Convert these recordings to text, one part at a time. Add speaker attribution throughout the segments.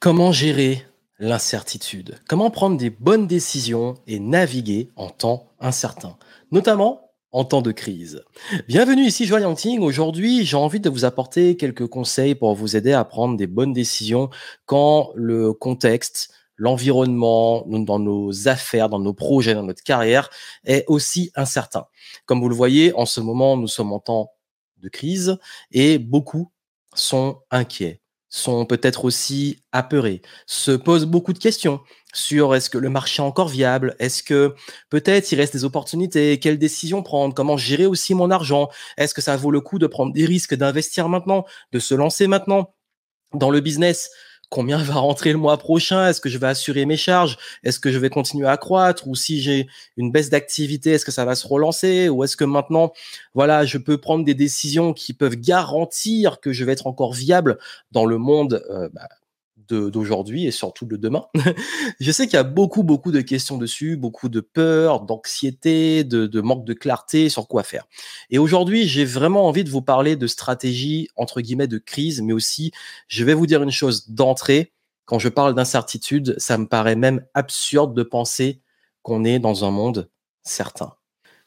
Speaker 1: Comment gérer l'incertitude? Comment prendre des bonnes décisions et naviguer en temps incertain, notamment en temps de crise Bienvenue ici Joël Yangting. Aujourd'hui, j'ai envie de vous apporter quelques conseils pour vous aider à prendre des bonnes décisions quand le contexte, l'environnement, dans nos affaires, dans nos projets, dans notre carrière est aussi incertain. Comme vous le voyez, en ce moment, nous sommes en temps de crise et beaucoup sont inquiets sont peut-être aussi apeurés, se posent beaucoup de questions sur est-ce que le marché est encore viable, est-ce que peut-être il reste des opportunités, quelles décisions prendre, comment gérer aussi mon argent, est-ce que ça vaut le coup de prendre des risques, d'investir maintenant, de se lancer maintenant dans le business? Combien va rentrer le mois prochain Est-ce que je vais assurer mes charges Est-ce que je vais continuer à croître Ou si j'ai une baisse d'activité, est-ce que ça va se relancer Ou est-ce que maintenant, voilà, je peux prendre des décisions qui peuvent garantir que je vais être encore viable dans le monde euh, bah, d'aujourd'hui et surtout de demain. je sais qu'il y a beaucoup, beaucoup de questions dessus, beaucoup de peur, d'anxiété, de, de, manque de clarté sur quoi faire. Et aujourd'hui, j'ai vraiment envie de vous parler de stratégie, entre guillemets, de crise, mais aussi, je vais vous dire une chose d'entrée. Quand je parle d'incertitude, ça me paraît même absurde de penser qu'on est dans un monde certain.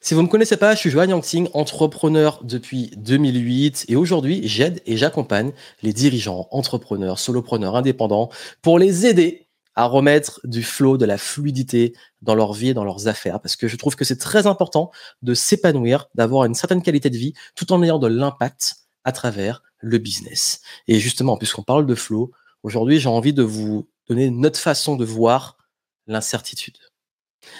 Speaker 1: Si vous ne me connaissez pas, je suis Joanne Yangting, entrepreneur depuis 2008 et aujourd'hui, j'aide et j'accompagne les dirigeants, entrepreneurs, solopreneurs, indépendants pour les aider à remettre du flow, de la fluidité dans leur vie et dans leurs affaires parce que je trouve que c'est très important de s'épanouir, d'avoir une certaine qualité de vie tout en ayant de l'impact à travers le business. Et justement, puisqu'on parle de flow, aujourd'hui, j'ai envie de vous donner notre façon de voir l'incertitude.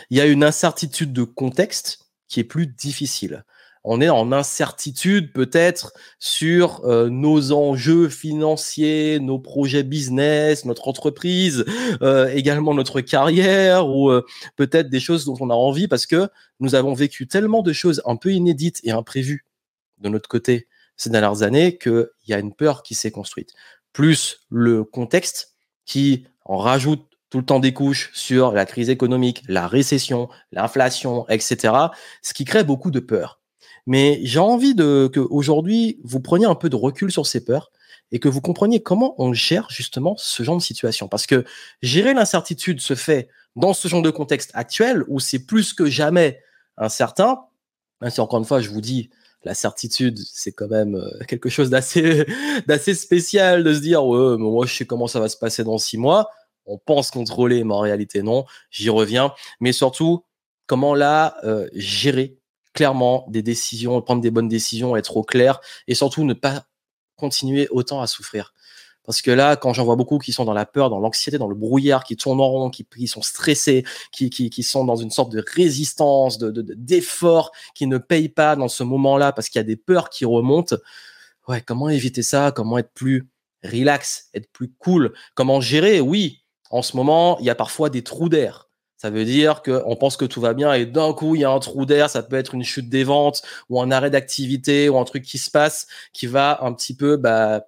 Speaker 1: Il y a une incertitude de contexte qui est plus difficile. On est en incertitude peut-être sur euh, nos enjeux financiers, nos projets business, notre entreprise, euh, également notre carrière ou euh, peut-être des choses dont on a envie parce que nous avons vécu tellement de choses un peu inédites et imprévues de notre côté ces dernières années qu'il y a une peur qui s'est construite. Plus le contexte qui en rajoute tout le temps des couches sur la crise économique, la récession, l'inflation, etc., ce qui crée beaucoup de peur. Mais j'ai envie de que aujourd'hui vous preniez un peu de recul sur ces peurs et que vous compreniez comment on gère justement ce genre de situation. Parce que gérer l'incertitude se fait dans ce genre de contexte actuel où c'est plus que jamais incertain. Si encore une fois, je vous dis, la certitude, c'est quand même euh, quelque chose d'assez, d'assez spécial de se dire, ouais, moi, je sais comment ça va se passer dans six mois on pense contrôler, mais en réalité non. J'y reviens. Mais surtout, comment là euh, gérer clairement des décisions, prendre des bonnes décisions, être au clair et surtout ne pas continuer autant à souffrir. Parce que là, quand j'en vois beaucoup qui sont dans la peur, dans l'anxiété, dans le brouillard, qui tournent en rond, qui, sont stressés, qui, sont dans une sorte de résistance, de, d'effort, qui ne payent pas dans ce moment-là parce qu'il y a des peurs qui remontent. Ouais, comment éviter ça? Comment être plus relax, être plus cool? Comment gérer? Oui, en ce moment, il y a parfois des trous d'air. Ça veut dire qu'on pense que tout va bien et d'un coup, il y a un trou d'air. Ça peut être une chute des ventes ou un arrêt d'activité ou un truc qui se passe qui va un petit peu, bah,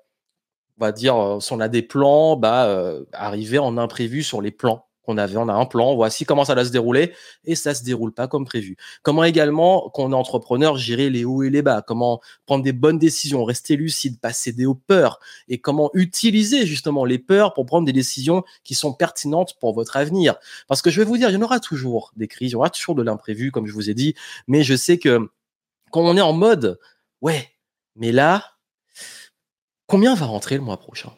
Speaker 1: on va dire, euh, si on a des plans, bah, euh, arriver en imprévu sur les plans qu'on avait. On a un plan, voici comment ça va se dérouler et ça se déroule pas comme prévu. Comment également, quand on est entrepreneur, gérer les hauts et les bas, comment prendre des bonnes décisions, rester lucide, pas céder aux peurs et comment utiliser justement les peurs pour prendre des décisions qui sont pertinentes pour votre avenir. Parce que je vais vous dire, il y en aura toujours des crises, il y aura toujours de l'imprévu, comme je vous ai dit, mais je sais que quand on est en mode, ouais, mais là, combien va rentrer le mois prochain?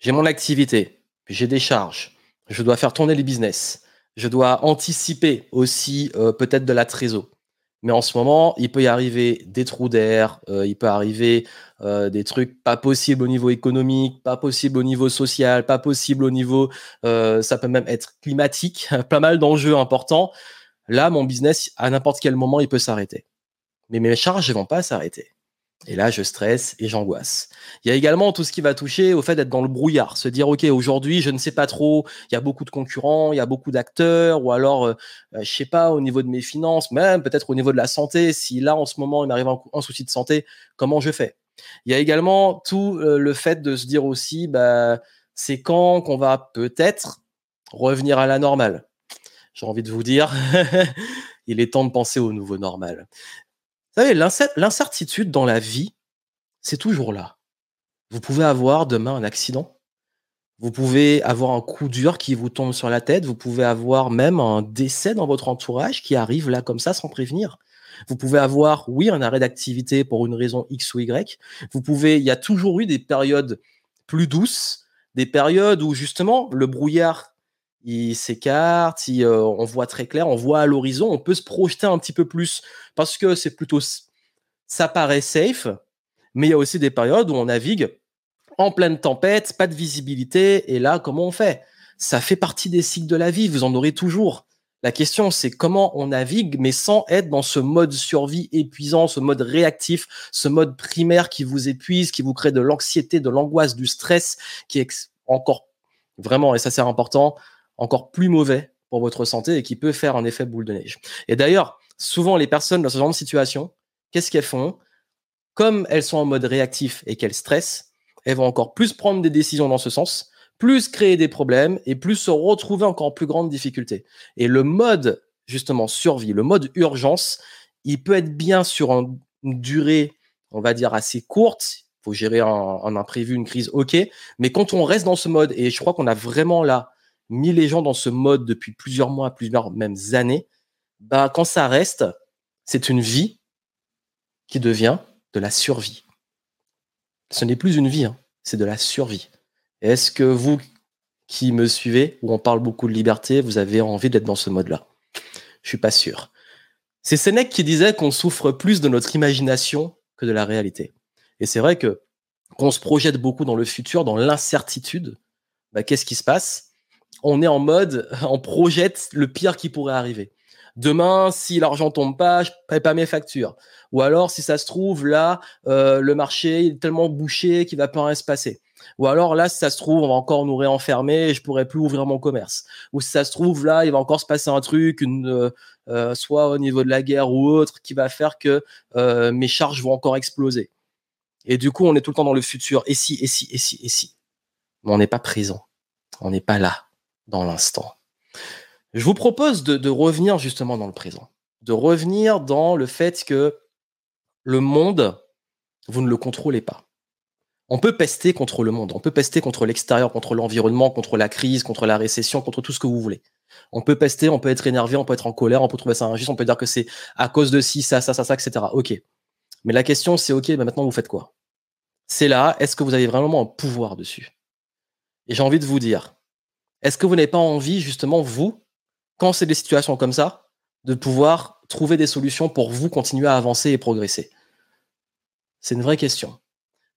Speaker 1: J'ai mon activité j'ai des charges, je dois faire tourner les business, je dois anticiper aussi euh, peut-être de la trésor. Mais en ce moment, il peut y arriver des trous d'air, euh, il peut arriver euh, des trucs pas possibles au niveau économique, pas possibles au niveau social, pas possible au niveau, ça peut même être climatique, pas mal d'enjeux importants. Là, mon business, à n'importe quel moment, il peut s'arrêter. Mais mes charges ne vont pas s'arrêter. Et là, je stresse et j'angoisse. Il y a également tout ce qui va toucher au fait d'être dans le brouillard, se dire ok aujourd'hui je ne sais pas trop, il y a beaucoup de concurrents, il y a beaucoup d'acteurs, ou alors euh, euh, je sais pas au niveau de mes finances, même peut-être au niveau de la santé. Si là en ce moment il m'arrive un, souci de santé, comment je fais? Il y a également tout euh, le fait de se dire aussi bah c'est quand qu'on va peut-être revenir à la normale. J'ai envie de vous dire, il est temps de penser au nouveau normal. Savez, l'incertitude dans la vie, c'est toujours là. Vous pouvez avoir demain un accident, Vous pouvez avoir un coup dur qui vous tombe sur la tête. Vous pouvez avoir même un décès dans votre entourage qui arrive là comme ça sans prévenir. Vous pouvez avoir, oui, un arrêt d'activité pour une raison X ou Y. Vous pouvez, il y a toujours eu des périodes plus douces, des périodes où justement le brouillard il s'écarte, euh, on voit très clair, on voit à l'horizon, on peut se projeter un petit peu plus parce que c'est plutôt, ça paraît safe, mais il y a aussi des périodes où on navigue en pleine tempête, pas de visibilité, et là, comment on fait? Ça fait partie des cycles de la vie, vous en aurez toujours. La question, c'est comment on navigue, mais sans être dans ce mode survie épuisant, ce mode réactif, ce mode primaire qui vous épuise, qui vous crée de l'anxiété, de l'angoisse, du stress, qui est encore vraiment, et ça c'est important, encore plus mauvais pour votre santé et qui peut faire un effet boule de neige. Et d'ailleurs, souvent les personnes dans ce genre de situation, qu'est-ce qu'elles font? Comme elles sont en mode réactif et qu'elles stressent, elles vont encore plus prendre des décisions dans ce sens plus créer des problèmes et plus se retrouver encore plus grande difficulté. Et le mode, justement, survie, le mode urgence, il peut être bien sur une durée, on va dire, assez courte. Il faut gérer un, imprévu, une crise, ok. Mais quand on reste dans ce mode, et je crois qu'on a vraiment là mis les gens dans ce mode depuis plusieurs mois, plusieurs même années, bah, quand ça reste, c'est une vie qui devient de la survie. Ce n'est plus une vie, hein, c'est de la survie. Est-ce que vous qui me suivez, où on parle beaucoup de liberté, vous avez envie d'être dans ce mode-là? Je suis pas sûr. C'est Sénèque qui disait qu'on souffre plus de notre imagination que de la réalité. Et c'est vrai que qu'on se projette beaucoup dans le futur, dans l'incertitude, bah, qu'est-ce qui se passe? On est en mode, on projette le pire qui pourrait arriver. Demain, si l'argent tombe pas, je paie pas mes factures. Ou alors, si ça se trouve, là, euh, le marché est tellement bouché qu'il va pas rien se passer. Ou alors là, si ça se trouve, on va encore nous réenfermer et je pourrais plus ouvrir mon commerce. Ou si ça se trouve, là, il va encore se passer un truc, euh, euh, soit au niveau de la guerre ou autre, qui va faire que mes charges vont encore exploser. Et du coup, on est tout le temps dans le futur. Et si, et si, et si, et si? Mais on n'est pas présent. On n'est pas là, dans l'instant. Je vous propose de, revenir justement dans le présent. De revenir dans le fait que le monde, vous ne le contrôlez pas. On peut pester contre le monde, on peut pester contre l'extérieur, contre l'environnement, contre la crise, contre la récession, contre tout ce que vous voulez. On peut pester, on peut être énervé, on peut être en colère, on peut trouver ça injuste, on peut dire que c'est à cause de ci, ça, ça, ça, ça, etc. Ok. Mais la question, c'est ok, bah maintenant vous faites quoi? C'est là, est-ce que vous avez vraiment un pouvoir dessus? Et j'ai envie de vous dire, est-ce que vous n'avez pas envie, justement, vous, quand c'est des situations comme ça, de pouvoir trouver des solutions pour vous continuer à avancer et progresser? C'est une vraie question.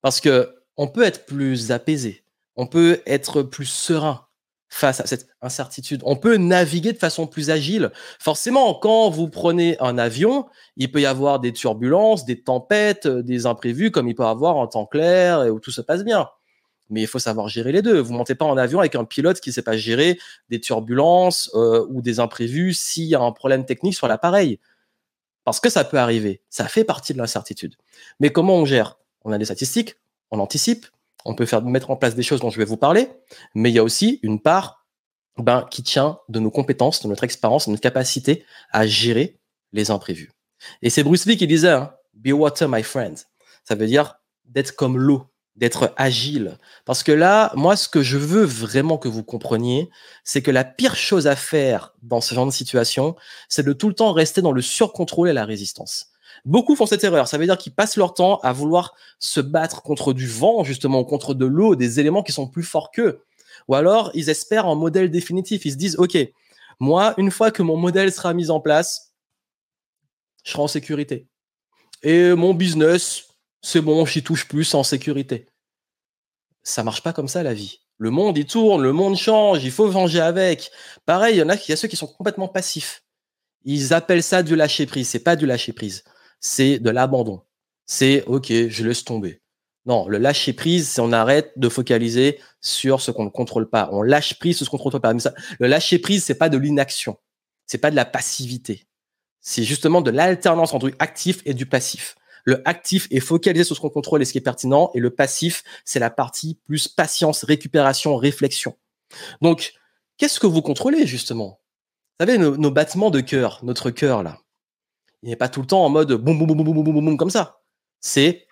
Speaker 1: Parce que on peut être plus apaisé, on peut être plus serein face à cette incertitude. On peut naviguer de façon plus agile. Forcément, quand vous prenez un avion, il peut y avoir des turbulences, des tempêtes, euh, des imprévus, comme il peut y avoir en temps clair et où tout se passe bien. Mais il faut savoir gérer les deux. Vous montez pas en avion avec un pilote qui ne sait pas gérer des turbulences euh, ou des imprévus s'il y a un problème technique sur l'appareil. Parce que ça peut arriver. Ça fait partie de l'incertitude. Mais comment on gère? On a des statistiques, on anticipe, on peut faire mettre en place des choses dont je vais vous parler, mais il y a aussi une part ben, qui tient de nos compétences, de notre expérience, de notre capacité à gérer les imprévus. Et c'est Bruce Lee qui disait hein, Be water, my friend. Ça veut dire d'être comme l'eau, d'être agile. Parce que là, moi, ce que je veux vraiment que vous compreniez, c'est que la pire chose à faire dans ce genre de situation, c'est de tout le temps rester dans le surcontrôle et la résistance. Beaucoup font cette erreur. Ça veut dire qu'ils passent leur temps à vouloir se battre contre du vent, justement, contre de l'eau, des éléments qui sont plus forts qu'eux. Ou alors, ils espèrent un modèle définitif. Ils se disent, OK, moi, une fois que mon modèle sera mis en place, je serai en sécurité. Et mon business, c'est bon, j'y touche plus en sécurité. Ça marche pas comme ça, la vie. Le monde, il tourne, le monde change, il faut venger avec. Pareil, il y en a, il y a ceux qui sont complètement passifs. Ils appellent ça du lâcher prise. C'est pas du lâcher prise c'est de l'abandon. C'est OK, je laisse tomber. Non, le lâcher prise, c'est on arrête de focaliser sur ce qu'on ne contrôle pas. On lâche prise sur ce qu'on ne contrôle pas. le lâcher prise, c'est pas de l'inaction. C'est pas de la passivité. C'est justement de l'alternance entre du actif et du passif. Le actif est focalisé sur ce qu'on contrôle et ce qui est pertinent, et le passif, c'est la partie plus patience, récupération, réflexion. Donc, qu'est-ce que vous contrôlez justement? Vous savez, nos, nos battements de cœur, notre cœur là, il n'est pas tout le temps en mode boum, boum, boum, boum, boum, boum, boum, comme ça. C'est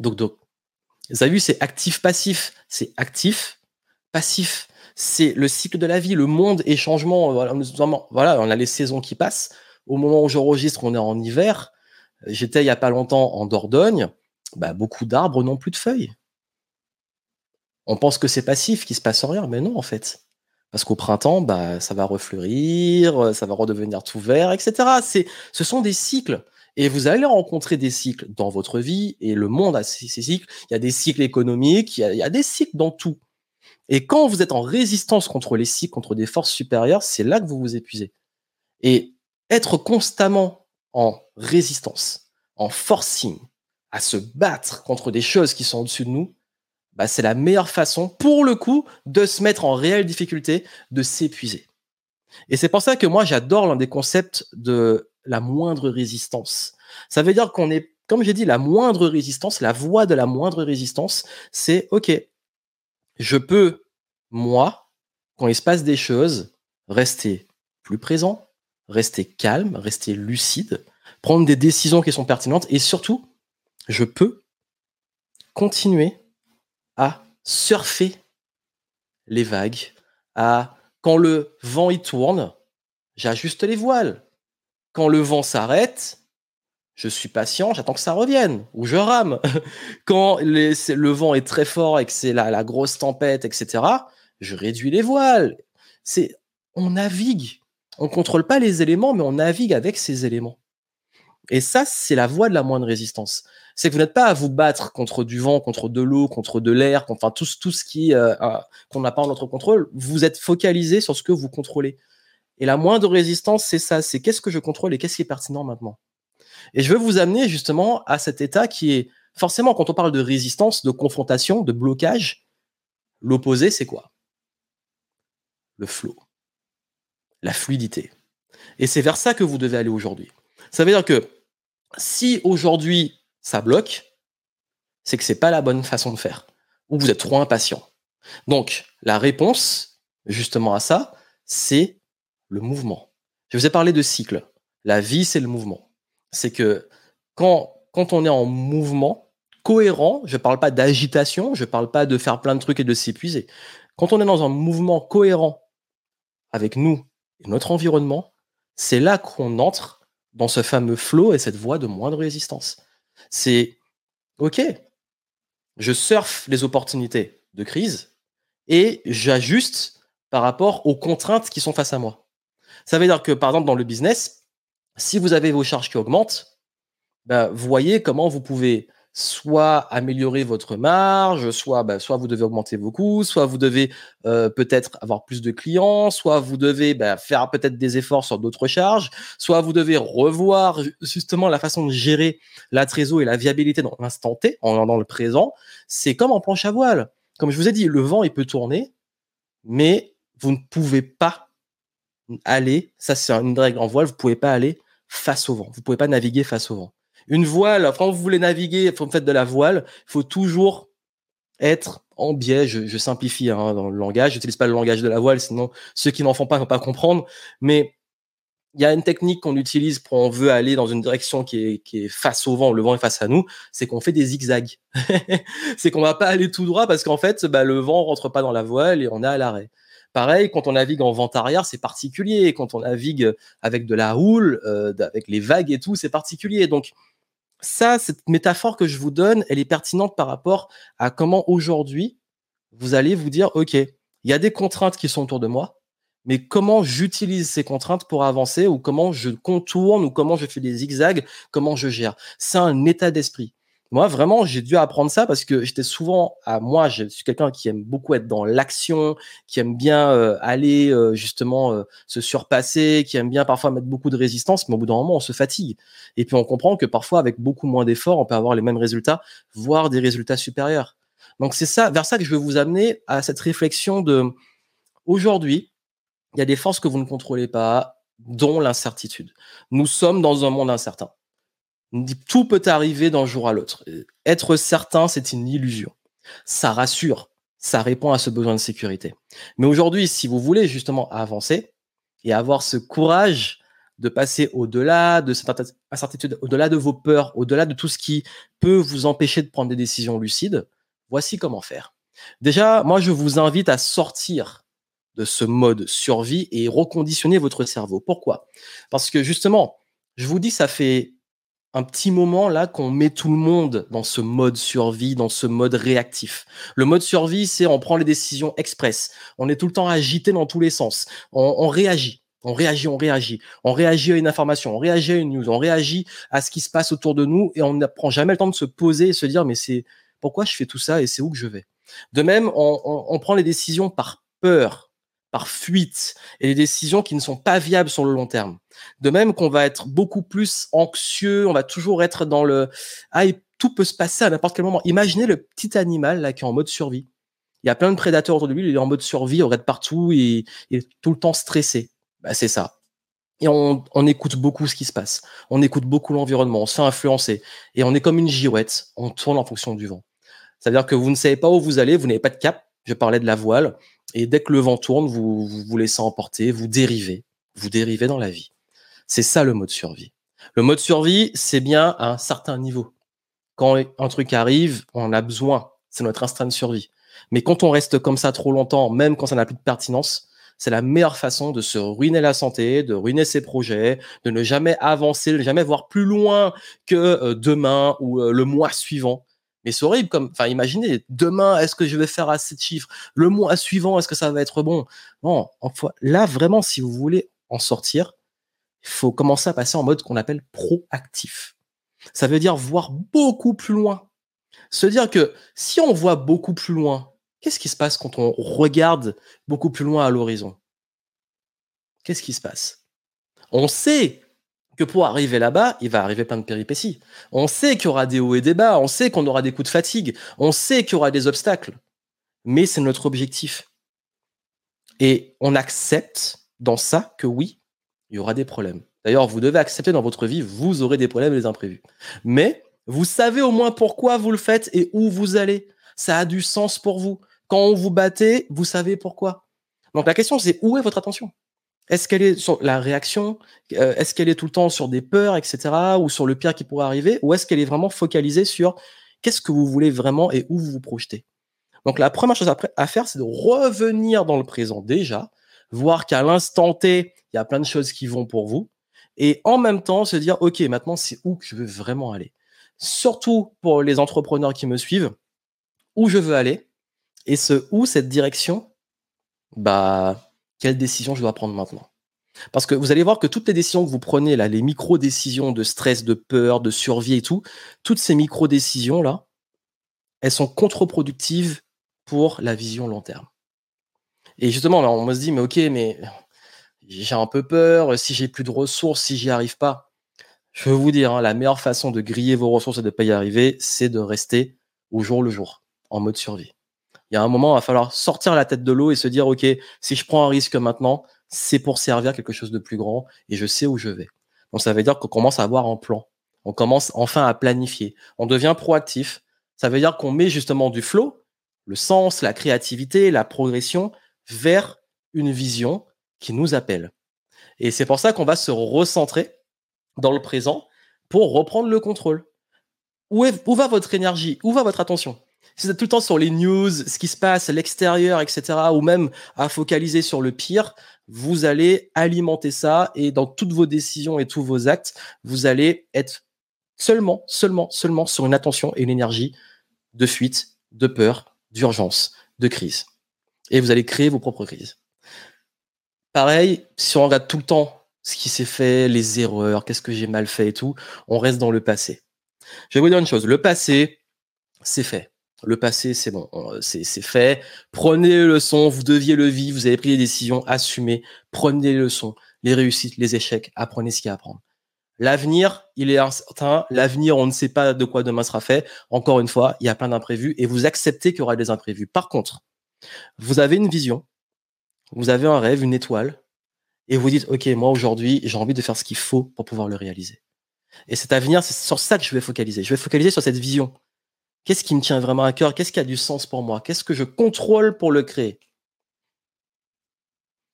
Speaker 1: donc, donc. Vous avez vu, c'est actif-passif. C'est actif passif. C'est le cycle de la vie, le monde est changement. Voilà, voilà, on a les saisons qui passent. Au moment où j'enregistre, on est en hiver. J'étais il y a pas longtemps en Dordogne. Bah, beaucoup d'arbres n'ont plus de feuilles. On pense que c'est passif, qu'il se passe rien, mais non en fait. Parce qu'au printemps, bah, ça va refleurir, ça va redevenir tout vert, etc. Ce sont des cycles. Et vous allez rencontrer des cycles dans votre vie, et le monde a ces, cycles. Il y a des cycles économiques, il y a, des cycles dans tout. Et quand vous êtes en résistance contre les cycles, contre des forces supérieures, c'est là que vous vous épuisez. Et être constamment en résistance, en forcing, à se battre contre des choses qui sont au-dessus de nous, bah, c'est la meilleure façon, pour le coup, de se mettre en réelle difficulté, de s'épuiser. Et c'est pour ça que moi, j'adore l'un des concepts de la moindre résistance. Ça veut dire qu'on est, comme j'ai dit, la moindre résistance, la voie de la moindre résistance, c'est OK, je peux, moi, quand il se passe des choses, rester plus présent, rester calme, rester lucide, prendre des décisions qui sont pertinentes et surtout, je peux continuer à surfer les vagues, à quand le vent y tourne, j'ajuste les voiles. Quand le vent s'arrête, je suis patient, j'attends que ça revienne, ou je rame. Quand le vent est très fort et que c'est la, la, grosse tempête, etc., je réduis les voiles. C'est, on navigue. On contrôle pas les éléments, mais on navigue avec ces éléments. Et ça, c'est la voie de la moindre résistance c'est que vous n'êtes pas à vous battre contre du vent, contre de l'eau, contre de l'air, enfin tout, tout ce qui euh, qu'on n'a pas en notre contrôle. Vous êtes focalisé sur ce que vous contrôlez. Et la moindre résistance, c'est ça, c'est qu'est-ce que je contrôle et qu'est-ce qui est pertinent maintenant. Et je veux vous amener justement à cet état qui est forcément quand on parle de résistance, de confrontation, de blocage, l'opposé, c'est quoi? Le flow, la fluidité. Et c'est vers ça que vous devez aller aujourd'hui. Ça veut dire que si aujourd'hui ça bloque, c'est que c'est pas la bonne façon de faire, ou vous êtes trop impatient. Donc, la réponse, justement à ça, c'est le mouvement. Je vous ai parlé de cycle. La vie, c'est le mouvement. C'est que quand, quand on est en mouvement cohérent, je ne parle pas d'agitation, je ne parle pas de faire plein de trucs et de s'épuiser. Quand on est dans un mouvement cohérent avec nous et notre environnement, c'est là qu'on entre dans ce fameux flow et cette voie de moindre résistance. C'est OK, je surfe les opportunités de crise et j'ajuste par rapport aux contraintes qui sont face à moi. Ça veut dire que, par exemple, dans le business, si vous avez vos charges qui augmentent, bah, voyez comment vous pouvez soit améliorer votre marge, soit, bah, soit vous devez augmenter vos coûts, soit vous devez euh, peut-être avoir plus de clients, soit vous devez bah, faire peut-être des efforts sur d'autres charges, soit vous devez revoir justement la façon de gérer la trésor et la viabilité dans l'instant T, en, dans le présent. C'est comme en planche à voile. Comme je vous ai dit, le vent, il peut tourner, mais vous ne pouvez pas aller, ça c'est une règle en voile, vous ne pouvez pas aller face au vent, vous ne pouvez pas naviguer face au vent. Une voile, quand vous voulez naviguer, vous faites de la voile, il faut toujours être en biais. Je, simplifie hein, dans le langage. J'utilise pas le langage de la voile, sinon ceux qui n'en font pas ne vont pas comprendre. Mais il y a une technique qu'on utilise pour on veut aller dans une direction qui est, face au vent, le vent est face à nous, c'est qu'on fait des zigzags. c'est qu'on va pas aller tout droit parce qu'en fait, bah, le vent rentre pas dans la voile et on est à l'arrêt. Pareil, quand on navigue en vent arrière, c'est particulier. Quand on navigue avec de la houle, euh, avec les vagues et tout, c'est particulier. Donc, ça, cette métaphore que je vous donne, elle est pertinente par rapport à comment aujourd'hui vous allez vous dire, OK, il y a des contraintes qui sont autour de moi, mais comment j'utilise ces contraintes pour avancer ou comment je contourne ou comment je fais des zigzags, comment je gère. C'est un état d'esprit. Moi, vraiment, j'ai dû apprendre ça parce que j'étais souvent à moi, je suis quelqu'un qui aime beaucoup être dans l'action, qui aime bien euh, aller euh, justement euh, se surpasser, qui aime bien parfois mettre beaucoup de résistance, mais au bout d'un moment, on se fatigue. Et puis on comprend que parfois, avec beaucoup moins d'efforts, on peut avoir les mêmes résultats, voire des résultats supérieurs. Donc c'est ça, vers ça que je veux vous amener à cette réflexion de aujourd'hui, il y a des forces que vous ne contrôlez pas, dont l'incertitude. Nous sommes dans un monde incertain tout peut arriver d'un jour à l'autre. Être certain, c'est une illusion. Ça rassure, ça répond à ce besoin de sécurité. Mais aujourd'hui, si vous voulez justement avancer et avoir ce courage de passer au-delà de cette incertitude, au-delà de vos peurs, au-delà de tout ce qui peut vous empêcher de prendre des décisions lucides, voici comment faire. Déjà, moi, je vous invite à sortir de ce mode survie et reconditionner votre cerveau. Pourquoi? Parce que justement, je vous dis, ça fait un petit moment là qu'on met tout le monde dans ce mode survie, dans ce mode réactif. Le mode survie, c'est on prend les décisions express. On est tout le temps agité dans tous les sens. On, réagit. On réagit, on réagit. On réagit à une information, on réagit à une news, on réagit à ce qui se passe autour de nous et on ne prend jamais le temps de se poser et se dire mais c'est pourquoi je fais tout ça et c'est où que je vais? De même, on prend les décisions par peur, par fuite et des décisions qui ne sont pas viables sur le long terme. De même qu'on va être beaucoup plus anxieux, on va toujours être dans le ah tout peut se passer à n'importe quel moment. Imaginez le petit animal là qui est en mode survie. Il y a plein de prédateurs autour de lui, il est en mode survie, il regarde partout, il est tout le temps stressé. Bah, c'est ça. Et on, on, écoute beaucoup ce qui se passe. On écoute beaucoup l'environnement, on se fait influencer. Et on est comme une girouette, on tourne en fonction du vent. C'est-à-dire que vous ne savez pas où vous allez, vous n'avez pas de cap. Je parlais de la voile. Et dès que le vent tourne, vous vous, laissez emporter, vous dérivez, vous dérivez dans la vie. C'est ça le mode survie. Le mode survie, c'est bien à un certain niveau. Quand un truc arrive, on a besoin. C'est notre instinct de survie. Mais quand on reste comme ça trop longtemps, même quand ça n'a plus de pertinence, c'est la meilleure façon de se ruiner la santé, de ruiner ses projets, de ne jamais avancer, de ne jamais voir plus loin que euh, demain ou euh, le mois suivant. Mais c'est horrible comme, enfin, imaginez, demain, est-ce que je vais faire assez de chiffres? Le mois suivant, est-ce que ça va être bon? Non, là, vraiment, si vous voulez en sortir, il faut commencer à passer en mode qu'on appelle proactif. Ça veut dire voir beaucoup plus loin. Se dire que si on voit beaucoup plus loin, qu'est-ce qui se passe quand on regarde beaucoup plus loin à l'horizon? Qu'est-ce qui se passe? On sait pour arriver là-bas, il va arriver plein de péripéties. On sait qu'il y aura des hauts et des bas, on sait qu'on aura des coups de fatigue, on sait qu'il y aura des obstacles. Mais c'est notre objectif. Et on accepte dans ça que oui, il y aura des problèmes. D'ailleurs, vous devez accepter dans votre vie, vous aurez des problèmes et des imprévus. Mais vous savez au moins pourquoi vous le faites et où vous allez. Ça a du sens pour vous. Quand on vous battez, vous savez pourquoi. Donc la question, c'est où est votre attention? Est-ce qu'elle est sur la réaction euh, Est-ce qu'elle est tout le temps sur des peurs, etc., ou sur le pire qui pourrait arriver Ou est-ce qu'elle est vraiment focalisée sur qu'est-ce que vous voulez vraiment et où vous vous projetez? Donc la première chose à faire, c'est de revenir dans le présent déjà, voir qu'à l'instant T, il y a plein de choses qui vont pour vous, et en même temps se dire, OK, maintenant, c'est où que je veux vraiment aller? Surtout pour les entrepreneurs qui me suivent, où je veux aller, et ce où, cette direction, bah quelle décision je dois prendre maintenant Parce que vous allez voir que toutes les décisions que vous prenez, là, les micro-décisions de stress, de peur, de survie et tout, toutes ces micro-décisions-là, elles sont contre-productives pour la vision long terme. Et justement, on se dit, mais ok, mais j'ai un peu peur, si j'ai plus de ressources, si j'y arrive pas. Je veux vous dire, hein, la meilleure façon de griller vos ressources et de ne pas y arriver, c'est de rester au jour le jour, en mode survie il y a un moment, il va falloir sortir la tête de l'eau et se dire, OK, si je prends un risque maintenant, c'est pour servir quelque chose de plus grand et je sais où je vais. Donc, ça veut dire qu'on commence à avoir un plan. On commence enfin à planifier. On devient proactif. Ça veut dire qu'on met justement du flow, le sens, la créativité, la progression vers une vision qui nous appelle. Et c'est pour ça qu'on va se recentrer dans le présent pour reprendre le contrôle. Où, où va votre énergie? Où va votre attention? Si vous êtes tout le temps sur les news, ce qui se passe à l'extérieur, etc., ou même à focaliser sur le pire, vous allez alimenter ça et dans toutes vos décisions et tous vos actes, vous allez être seulement, seulement, seulement sur une attention et une énergie de fuite, de peur, d'urgence, de crise. Et vous allez créer vos propres crises. Pareil, si on regarde tout le temps ce qui s'est fait, les erreurs, qu'est-ce que j'ai mal fait et tout, on reste dans le passé. Je vais vous dire une chose, le passé, c'est fait. Le passé, c'est bon, c'est fait. Prenez les leçons, vous deviez le vivre, vous avez pris des décisions, assumez, prenez les leçons, les réussites, les échecs, apprenez ce qu'il y a à apprendre. L'avenir, il est incertain. L'avenir, on ne sait pas de quoi demain sera fait. Encore une fois, il y a plein d'imprévus et vous acceptez qu'il y aura des imprévus. Par contre, vous avez une vision, vous avez un rêve, une étoile, et vous dites, OK, moi aujourd'hui, j'ai envie de faire ce qu'il faut pour pouvoir le réaliser. Et cet avenir, c'est sur ça que je vais focaliser. Je vais focaliser sur cette vision. Qu'est-ce qui me tient vraiment à cœur? Qu'est-ce qui a du sens pour moi? Qu'est-ce que je contrôle pour le créer?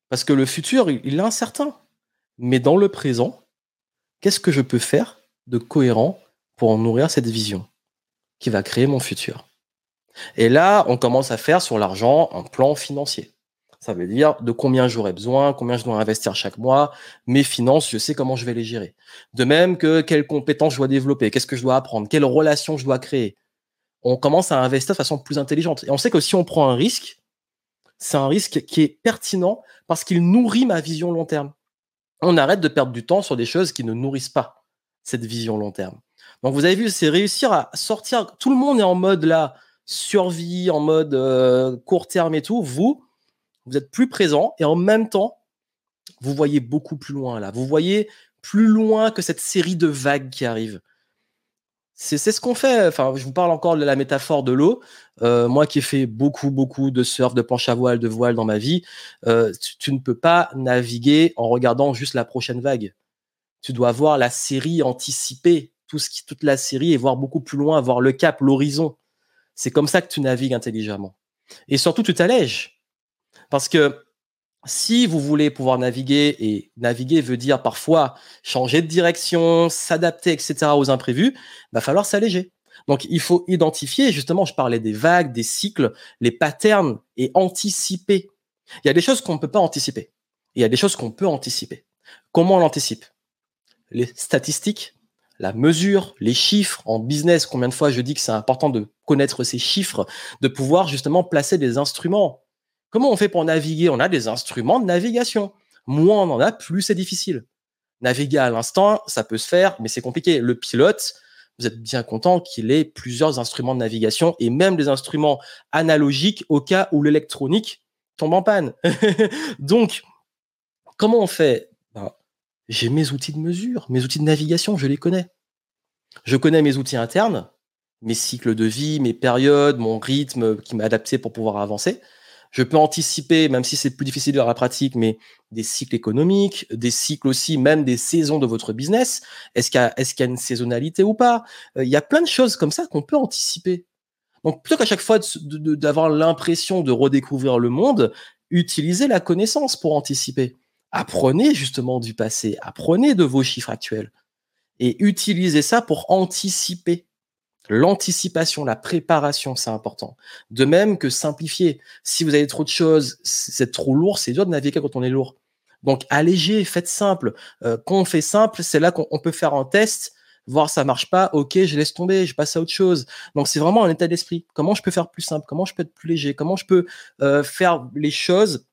Speaker 1: Parce que le futur, il est incertain. Mais dans le présent, qu'est-ce que je peux faire de cohérent pour en nourrir cette vision qui va créer mon futur? Et là, on commence à faire sur l'argent un plan financier. Ça veut dire de combien j'aurai besoin, combien je dois investir chaque mois, mes finances, je sais comment je vais les gérer. De même que quelles compétences je dois développer, qu'est-ce que je dois apprendre, quelles relations je dois créer. On commence à investir de façon plus intelligente. Et on sait que si on prend un risque, c'est un risque qui est pertinent parce qu'il nourrit ma vision long terme. On arrête de perdre du temps sur des choses qui ne nourrissent pas cette vision long terme. Donc vous avez vu, c'est réussir à sortir. Tout le monde est en mode là survie, en mode euh, court terme et tout. Vous, vous êtes plus présent et en même temps, vous voyez beaucoup plus loin là. Vous voyez plus loin que cette série de vagues qui arrivent. C'est ce qu'on fait. Enfin, je vous parle encore de la métaphore de l'eau. Euh, moi qui ai fait beaucoup, beaucoup de surf, de planche à voile, de voile dans ma vie, euh, tu, ne peux pas naviguer en regardant juste la prochaine vague. Tu dois voir la série anticipée, tout ce qui, toute la série et voir beaucoup plus loin, voir le cap, l'horizon. C'est comme ça que tu navigues intelligemment. Et surtout, tu t'allèges. Parce que si vous voulez pouvoir naviguer, et naviguer veut dire parfois changer de direction, s'adapter, etc. aux imprévus, il va falloir s'alléger. Donc il faut identifier, justement, je parlais des vagues, des cycles, les patterns et anticiper. Il y a des choses qu'on ne peut pas anticiper. il y a des choses qu'on peut anticiper. Comment on l'anticipe? Les statistiques, la mesure, les chiffres en business. Combien de fois je dis que c'est important de connaître ces chiffres, de pouvoir justement placer des instruments Comment on fait pour naviguer? On a des instruments de navigation. Moins on en a, plus c'est difficile. Naviguer à l'instant, ça peut se faire, mais c'est compliqué. Le pilote, vous êtes bien content qu'il ait plusieurs instruments de navigation et même des instruments analogiques au cas où l'électronique tombe en panne. Donc, comment on fait? Ben, J'ai mes outils de mesure, mes outils de navigation, je les connais. Je connais mes outils internes, mes cycles de vie, mes périodes, mon rythme qui m'a adapté pour pouvoir avancer. Je peux anticiper, même si c'est plus difficile dans la pratique, mais des cycles économiques, des cycles aussi, même des saisons de votre business. Est-ce qu'il y, a une saisonnalité ou pas? Euh, Il y a plein de choses comme ça qu'on peut anticiper. Donc, plutôt qu'à chaque fois d'avoir l'impression de redécouvrir le monde, utilisez la connaissance pour anticiper. Apprenez justement du passé, apprenez de vos chiffres actuels et utilisez ça pour anticiper. L'anticipation, la préparation, c'est important. De même que simplifier. Si vous avez trop de choses, c'est trop lourd, c'est dur de naviguer quand on est lourd. Donc allégez, faites simple. Euh, quand on fait simple, c'est là qu'on peut faire un test, voir ça marche pas, ok, je laisse tomber, je passe à autre chose. Donc c'est vraiment un état d'esprit. Comment je peux faire plus simple? Comment je peux être plus léger? Comment je peux euh, faire les choses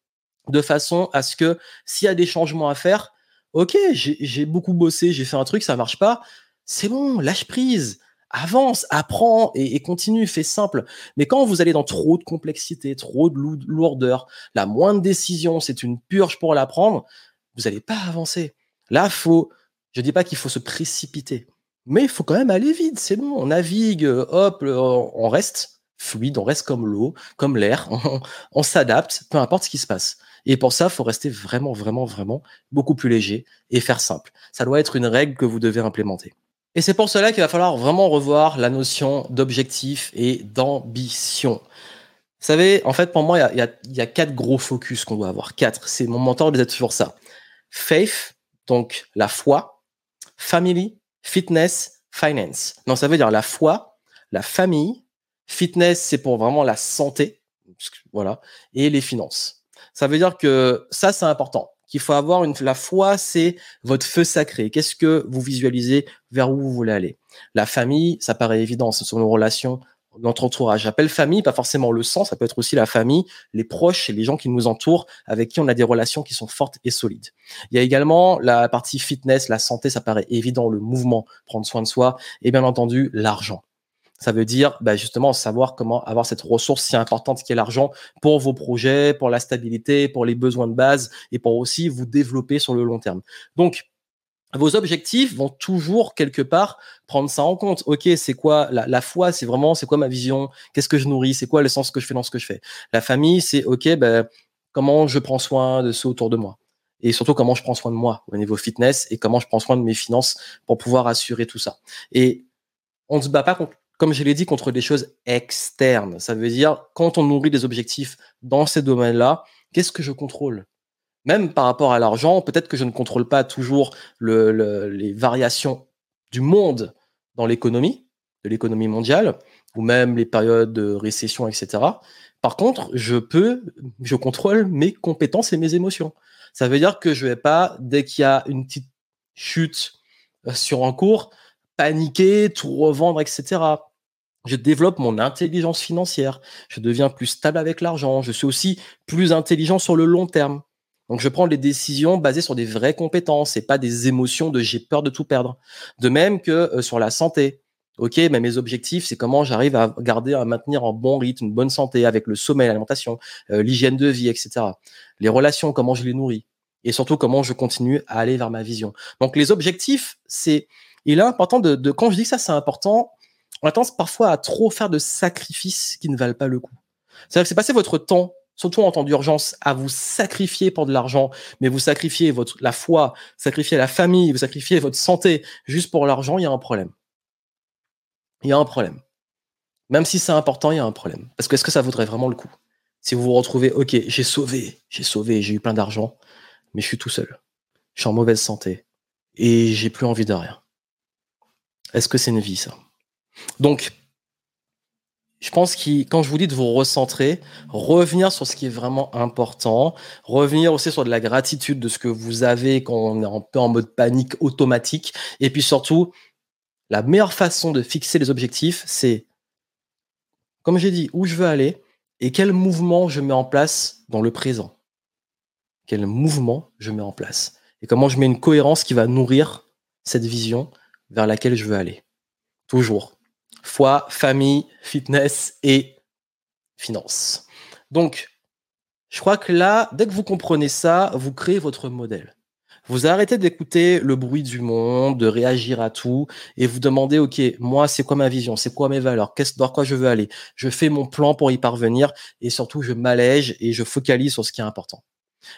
Speaker 1: de façon à ce que s'il y a des changements à faire, ok, j'ai beaucoup bossé, j'ai fait un truc, ça marche pas, c'est bon, lâche prise avance, apprends et, continue, fais simple. Mais quand vous allez dans trop de complexité, trop de lourdeur, la moindre décision, c'est une purge pour l'apprendre, vous n'allez pas avancer. Là, faut, je dis pas qu'il faut se précipiter, mais il faut quand même aller vite. C'est bon, on navigue, hop, on reste fluide, on reste comme l'eau, comme l'air, on, s'adapte, peu importe ce qui se passe. Et pour ça, il faut rester vraiment, vraiment, vraiment beaucoup plus léger et faire simple. Ça doit être une règle que vous devez implémenter. Et c'est pour cela qu'il va falloir vraiment revoir la notion d'objectif et d'ambition. Vous savez, en fait, pour moi, il y a, quatre gros focus qu'on doit avoir. Quatre. C'est mon mentor disait toujours ça. Faith, donc la foi. Family, fitness, finance. Non, ça veut dire la foi, la famille. Fitness, c'est pour vraiment la santé. Voilà. Et les finances. Ça veut dire que ça, c'est important qu'il faut avoir une, la foi, c'est votre feu sacré. Qu'est-ce que vous visualisez vers où vous voulez aller? La famille, ça paraît évident, ce sont nos relations, notre entourage. J'appelle famille, pas forcément le sang, ça peut être aussi la famille, les proches et les gens qui nous entourent, avec qui on a des relations qui sont fortes et solides. Il y a également la partie fitness, la santé, ça paraît évident, le mouvement, prendre soin de soi, et bien entendu, l'argent. Ça veut dire bah, justement savoir comment avoir cette ressource si importante qui est l'argent pour vos projets, pour la stabilité, pour les besoins de base et pour aussi vous développer sur le long terme. Donc, vos objectifs vont toujours quelque part prendre ça en compte. Ok, c'est quoi la, foi C'est vraiment c'est quoi ma vision? Qu'est-ce que je nourris? C'est quoi le sens que je fais dans ce que je fais? La famille, c'est ok, ben, comment je prends soin de ceux autour de moi et surtout comment je prends soin de moi au niveau fitness et comment je prends soin de mes finances pour pouvoir assurer tout ça. Et on ne se bat pas contre comme je l'ai dit, contre des choses externes. Ça veut dire, quand on nourrit des objectifs dans ces domaines-là, qu'est-ce que je contrôle? Même par rapport à l'argent, peut-être que je ne contrôle pas toujours les variations du monde dans l'économie, de l'économie mondiale. ou même les périodes de récession, etc. Par contre, je peux, je contrôle mes compétences et mes émotions. Ça veut dire que je vais pas, dès qu'il y a une petite chute euh, sur un cours, paniquer, tout revendre, etc. Je développe mon intelligence financière. Je deviens plus stable avec l'argent. Je suis aussi plus intelligent sur le long terme. Donc, je prends les décisions basées sur des vraies compétences et pas des émotions de j'ai peur de tout perdre. De même que euh, sur la santé. Ok, mais mes objectifs, c'est comment j'arrive à garder, à maintenir un bon rythme, une bonne santé avec le sommeil, l'alimentation, euh, l'hygiène de vie, etc. Les relations, comment je les nourris. Et surtout, comment je continue à aller vers ma vision. Donc, les objectifs, c'est, il est important de, de quand je dis ça, c'est important, on a tendance parfois à trop faire de sacrifices qui ne valent pas le coup. C'est-à-dire que c'est passer votre temps surtout en temps d'urgence, à vous sacrifier pour de l'argent, mais vous sacrifiez votre, la foi, sacrifiez la famille, vous sacrifiez votre santé juste pour l'argent, il y a un problème. Il y a un problème. Même si c'est important, il y a un problème. Parce que est-ce que ça vaudrait vraiment le coup? Si vous vous retrouvez, ok, j'ai sauvé, j'ai sauvé, j'ai eu plein d'argent, mais je suis tout seul. Je suis en mauvaise santé et j'ai plus envie de rien. Est-ce que c'est une vie, ça? Donc, je pense que quand je vous dis de vous recentrer, revenir sur ce qui est vraiment important, revenir aussi sur de la gratitude de ce que vous avez quand on est un peu en mode panique automatique, et puis surtout, la meilleure façon de fixer les objectifs, c'est, comme j'ai dit, où je veux aller et quel mouvement je mets en place dans le présent. Quel mouvement je mets en place et comment je mets une cohérence qui va nourrir cette vision vers laquelle je veux aller. Toujours foi, famille, fitness et finance. Donc, je crois que là, dès que vous comprenez ça, vous créez votre modèle. Vous arrêtez d'écouter le bruit du monde, de réagir à tout, et vous demandez, OK, moi, c'est quoi ma vision? C'est quoi mes valeurs? Qu'est-ce, dans quoi je veux aller? Je fais mon plan pour y parvenir, et surtout, je m'allège et je focalise sur ce qui est important.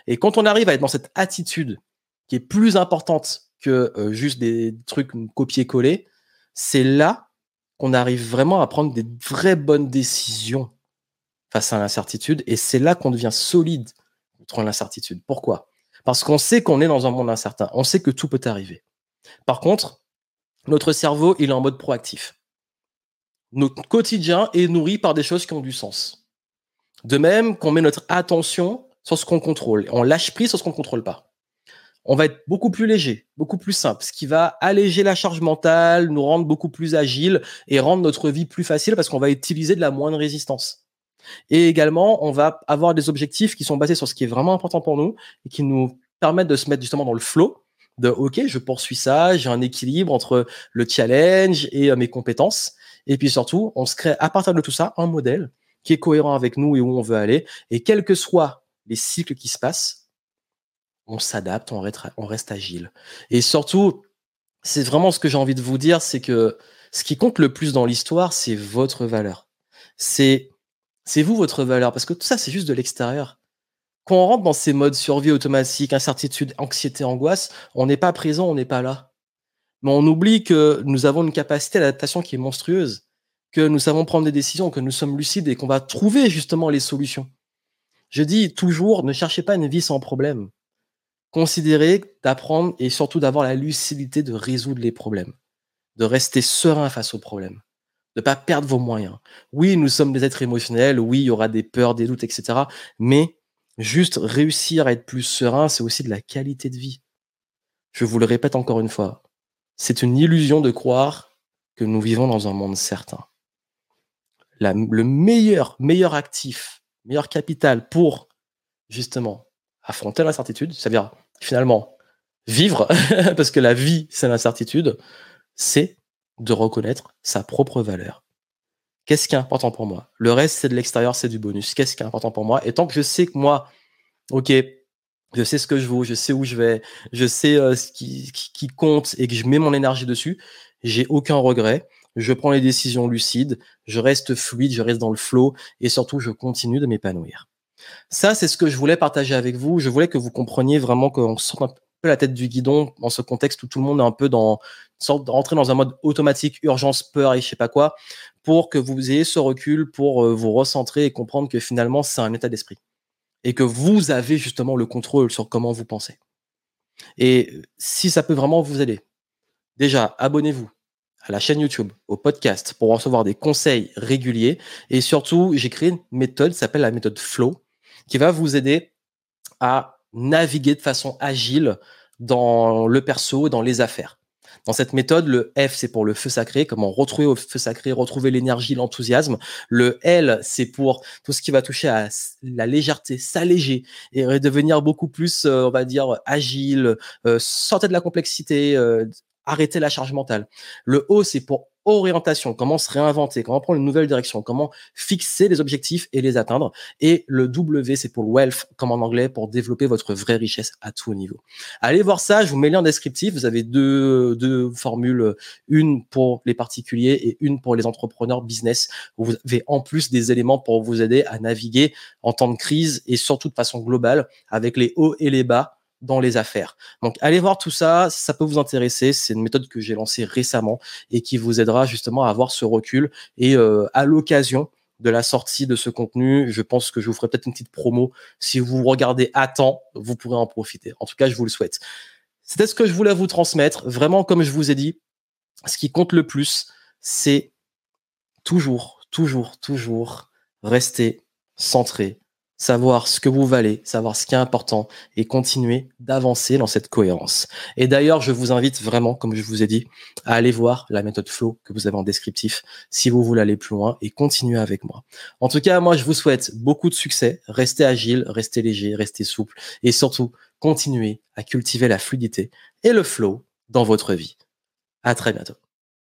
Speaker 1: Et quand on arrive à être dans cette attitude qui est plus importante que euh, juste des trucs copier-coller, c'est là qu'on arrive vraiment à prendre des vraies bonnes décisions face à l'incertitude. Et c'est là qu'on devient solide contre l'incertitude. Pourquoi? Parce qu'on sait qu'on est dans un monde incertain. On sait que tout peut arriver. Par contre, notre cerveau, il est en mode proactif. Notre quotidien est nourri par des choses qui ont du sens. De même qu'on met notre attention sur ce qu'on contrôle. On lâche prise sur ce qu'on ne contrôle pas on va être beaucoup plus léger, beaucoup plus simple, ce qui va alléger la charge mentale, nous rendre beaucoup plus agile et rendre notre vie plus facile parce qu'on va utiliser de la moindre résistance. Et également, on va avoir des objectifs qui sont basés sur ce qui est vraiment important pour nous et qui nous permettent de se mettre justement dans le flow de OK, je poursuis ça, j'ai un équilibre entre le challenge et euh, mes compétences. Et puis surtout, on se crée à partir de tout ça un modèle qui est cohérent avec nous et où on veut aller. Et quels que soient les cycles qui se passent, on s'adapte, on, reste agile. Et surtout, c'est vraiment ce que j'ai envie de vous dire, c'est que ce qui compte le plus dans l'histoire, c'est votre valeur. C'est c'est vous votre valeur, parce que tout ça, c'est juste de l'extérieur. Quand on rentre dans ces modes survie automatique, incertitude, anxiété, angoisse, on n'est pas présent, on n'est pas là. Mais on oublie que nous avons une capacité d'adaptation qui est monstrueuse, que nous savons prendre des décisions, que nous sommes lucides et qu'on va trouver justement les solutions. Je dis toujours, ne cherchez pas une vie sans problème considérer d'apprendre et surtout d'avoir la lucidité de résoudre les problèmes, de rester serein face aux problèmes, de ne pas perdre vos moyens. Oui, nous sommes des êtres émotionnels, oui, il y aura des peurs, des doutes, etc. Mais juste réussir à être plus serein, c'est aussi de la qualité de vie. Je vous le répète encore une fois, c'est une illusion de croire que nous vivons dans un monde certain. le meilleur, meilleur actif, meilleur capital pour justement affronter l'incertitude, c'est-à-dire finalement, vivre, parce que la vie, c'est l'incertitude, c'est de reconnaître sa propre valeur. Qu'est-ce qui est important pour moi? Le reste, c'est de l'extérieur, c'est du bonus. Qu'est-ce qui est important pour moi? Et tant que je sais que moi, ok, je sais ce que je vaux, je sais où je vais, je sais euh, ce qui, qui, compte et que je mets mon énergie dessus, j'ai aucun regret. Je prends les décisions lucides, je reste fluide, je reste dans le flow et surtout, je continue de m'épanouir. Ça, c'est ce que je voulais partager avec vous. Je voulais que vous compreniez vraiment qu'on sorte un peu la tête du guidon dans ce contexte où tout le monde est un peu dans sorte rentrer dans un mode automatique, urgence, peur et je sais pas quoi, pour que vous ayez ce recul pour euh, vous recentrer et comprendre que finalement, c'est un état d'esprit. Et que vous avez justement le contrôle sur comment vous pensez. Et si ça peut vraiment vous aider, déjà, abonnez-vous à la chaîne YouTube, au podcast, pour recevoir des conseils réguliers. Et surtout, j'ai créé une méthode qui s'appelle la méthode Flow, qui va vous aider à naviguer de façon agile dans le perso, dans les affaires. Dans cette méthode, le F, c'est pour le feu sacré, comment retrouver au feu sacré, retrouver l'énergie, l'enthousiasme. Le L, c'est pour tout ce qui va toucher à la légèreté, s'alléger et devenir beaucoup plus, euh, on va dire, agile, euh, sortir de la complexité, euh, arrêter la charge mentale. Le O, c'est pour orientation, comment se réinventer, comment prendre une nouvelle direction, comment fixer les objectifs et les atteindre. Et le W, c'est pour wealth, comme en anglais, pour développer votre vraie richesse à tout niveau. Allez voir ça, je vous mets le lien descriptif. Vous avez deux, deux formules, une pour les particuliers et une pour les entrepreneurs business. Vous avez en plus des éléments pour vous aider à naviguer en temps de crise et surtout de façon globale avec les hauts et les bas dans les affaires. Donc allez voir tout ça, ça peut vous intéresser. C'est une méthode que j'ai lancée récemment et qui vous aidera justement à avoir ce recul. Et euh, à l'occasion de la sortie de ce contenu, je pense que je vous ferai peut-être une petite promo. Si vous regardez à temps, vous pourrez en profiter. En tout cas, je vous le souhaite. C'était ce que je voulais vous transmettre. Vraiment, comme je vous ai dit, ce qui compte le plus, c'est toujours, toujours, toujours rester centré savoir ce que vous valez, savoir ce qui est important et continuer d'avancer dans cette cohérence. Et d'ailleurs, je vous invite vraiment, comme je vous ai dit, à aller voir la méthode flow que vous avez en descriptif si vous voulez aller plus loin et continuer avec moi. En tout cas, moi, je vous souhaite beaucoup de succès. Restez agile, restez léger, restez souple et surtout, continuez à cultiver la fluidité et le flow dans votre vie. À très bientôt.